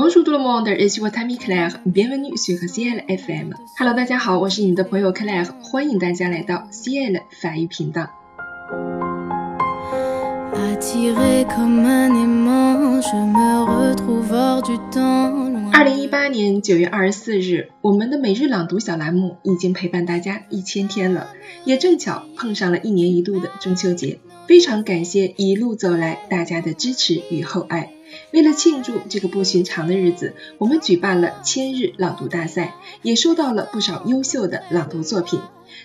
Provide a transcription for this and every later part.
Bonjour tout le monde, i s your Tommy Claire. Bienvenue sur CL FM. Hello，大家好，我是你们的朋友 Claire，欢迎大家来到 CL 法语频道。二零一八年九月二十四日，我们的每日朗读小栏目已经陪伴大家一千天了，也正巧碰上了一年一度的中秋节。非常感谢一路走来大家的支持与厚爱。为了庆祝这个不寻常的日子，我们举办了千日朗读大赛，也收到了不少优秀的朗读作品。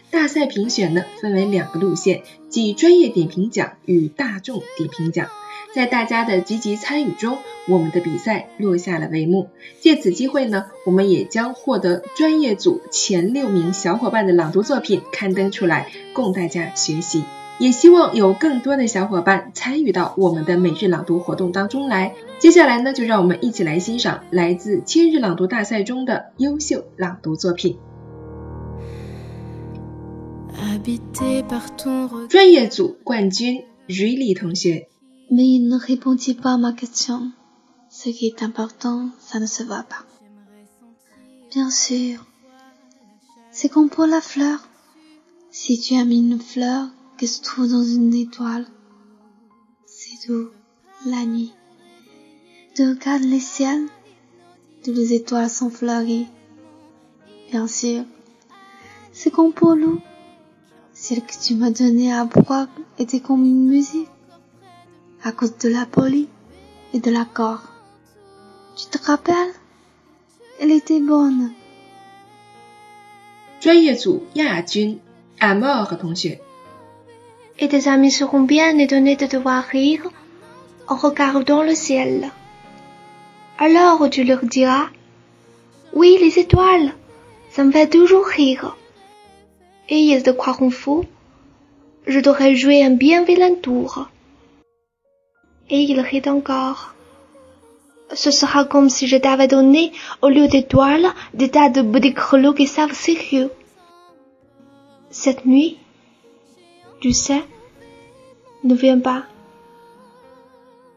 大赛评选呢分为两个路线，即专业点评奖与大众点评奖。在大家的积极参与中，我们的比赛落下了帷幕。借此机会呢，我们也将获得专业组前六名小伙伴的朗读作品刊登出来，供大家学习。也希望有更多的小伙伴参与到我们的每日朗读活动当中来。接下来呢，就让我们一起来欣赏来自千日朗读大赛中的优秀朗读作品。专业组冠军 r i l y 同学。qui se trouve dans une étoile, c'est doux, la nuit. Tu regardes les ciels, toutes les étoiles sont fleuries. Bien sûr. C'est comme pour l'eau. Celle que tu m'as donnée à boire était comme une musique à cause de la poly et de l'accord. Tu te rappelles Elle était bonne. 专业组亚军 Amor 同学。 et tes amis seront bien étonnés de te voir rire en regardant le ciel. Alors tu leur diras Oui, les étoiles, ça me fait toujours rire. Et ils te croiront fou. Je t'aurais joué un bien vilain tour. Et ils rient encore. Ce sera comme si je t'avais donné, au lieu d'étoiles, des tas de petits grelots qui savent sérieux. Cette nuit, tu sais, ne viens pas.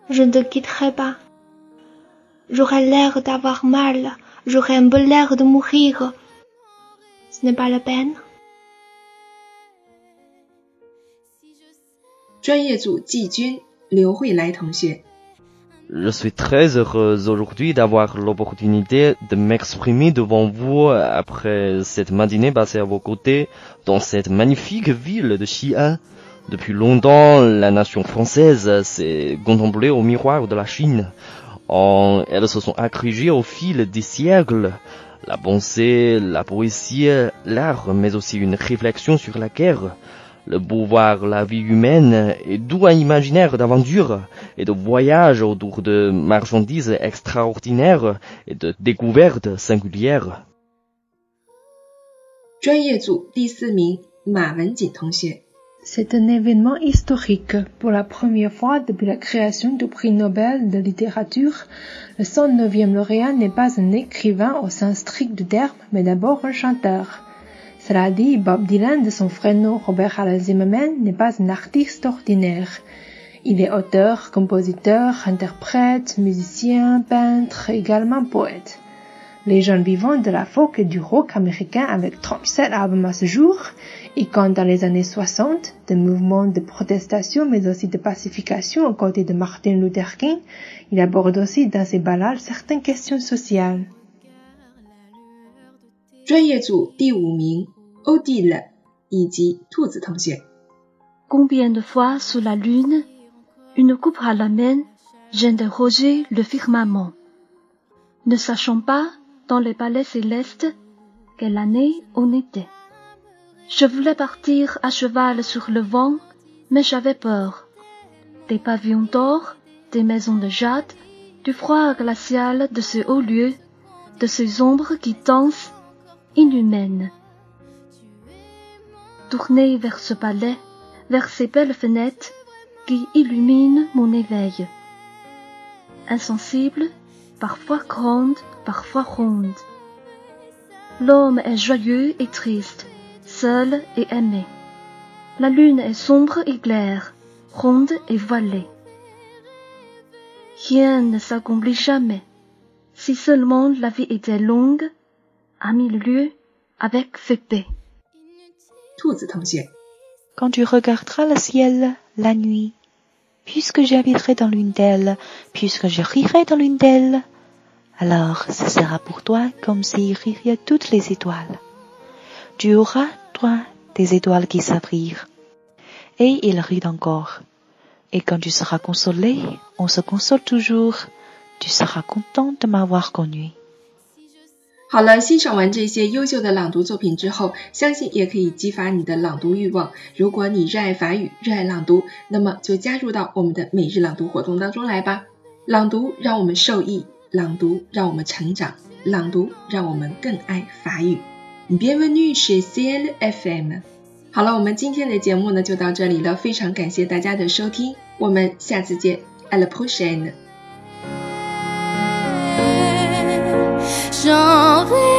Je ne te quitterai pas. J'aurai l'air d'avoir mal, j'aurai un peu l'air de mourir. Ce n'est pas la peine. 专业组季军刘慧来同学。Je suis très heureuse aujourd'hui d'avoir l'opportunité de m'exprimer devant vous après cette matinée passée à vos côtés dans cette magnifique ville de Xi'an. Depuis longtemps, la nation française s'est contemplée au miroir de la Chine. Elles se sont agrégées au fil des siècles. La pensée, la poésie, l'art, mais aussi une réflexion sur la guerre, le pouvoir, la vie humaine et d'où un imaginaire d'aventure et de voyage autour de marchandises extraordinaires et de découvertes singulières. 专业组第四名马文锦同学。 C'est un événement historique. Pour la première fois depuis la création du prix Nobel de littérature, le 109e lauréat n'est pas un écrivain au sens strict du terme, mais d'abord un chanteur. Cela dit, Bob Dylan, de son vrai nom Robert Alan Zimmerman, n'est pas un artiste ordinaire. Il est auteur, compositeur, interprète, musicien, peintre, également poète. Légende vivante de la folk et du rock américain avec 37 albums à ce jour, et quand dans les années 60, des mouvements de protestation mais aussi de pacification aux côtés de Martin Luther King, il aborde aussi dans ses ballades certaines questions sociales. 专业组第五名欧弟了以及兔子同学。 Combien de fois sous la lune, une coupe à la main, j'interrogeais le firmament, ne sachant pas, dans les palais célestes, quelle année on était. Je voulais partir à cheval sur le vent, mais j'avais peur. Des pavillons d'or, des maisons de jade, du froid glacial de ce haut lieu, de ces ombres qui dansent, inhumaines. Tourné vers ce palais, vers ces belles fenêtres qui illumine mon éveil. Insensible, parfois grande, parfois ronde. L'homme est joyeux et triste, seul et aimé. La lune est sombre et claire, ronde et voilée. Rien ne s'accomplit jamais. Si seulement la vie était longue, à mille lieues, avec Fépé. Quand tu regarderas le ciel la nuit, puisque j'habiterai dans l'une d'elles, puisque je rirai dans l'une d'elles, alors ce sera pour toi comme si riraient toutes les étoiles. Tu auras, toi, des étoiles qui rire. Et il rit encore. Et quand tu seras consolé, on se console toujours, tu seras content de m'avoir connu. 好了，欣赏完这些优秀的朗读作品之后，相信也可以激发你的朗读欲望。如果你热爱法语，热爱朗读，那么就加入到我们的每日朗读活动当中来吧。朗读让我们受益，朗读让我们成长，朗读让我们更爱法语。Bienvenue chez CL FM。好了，我们今天的节目呢就到这里了，非常感谢大家的收听，我们下次见，à la prochaine。j'en vais.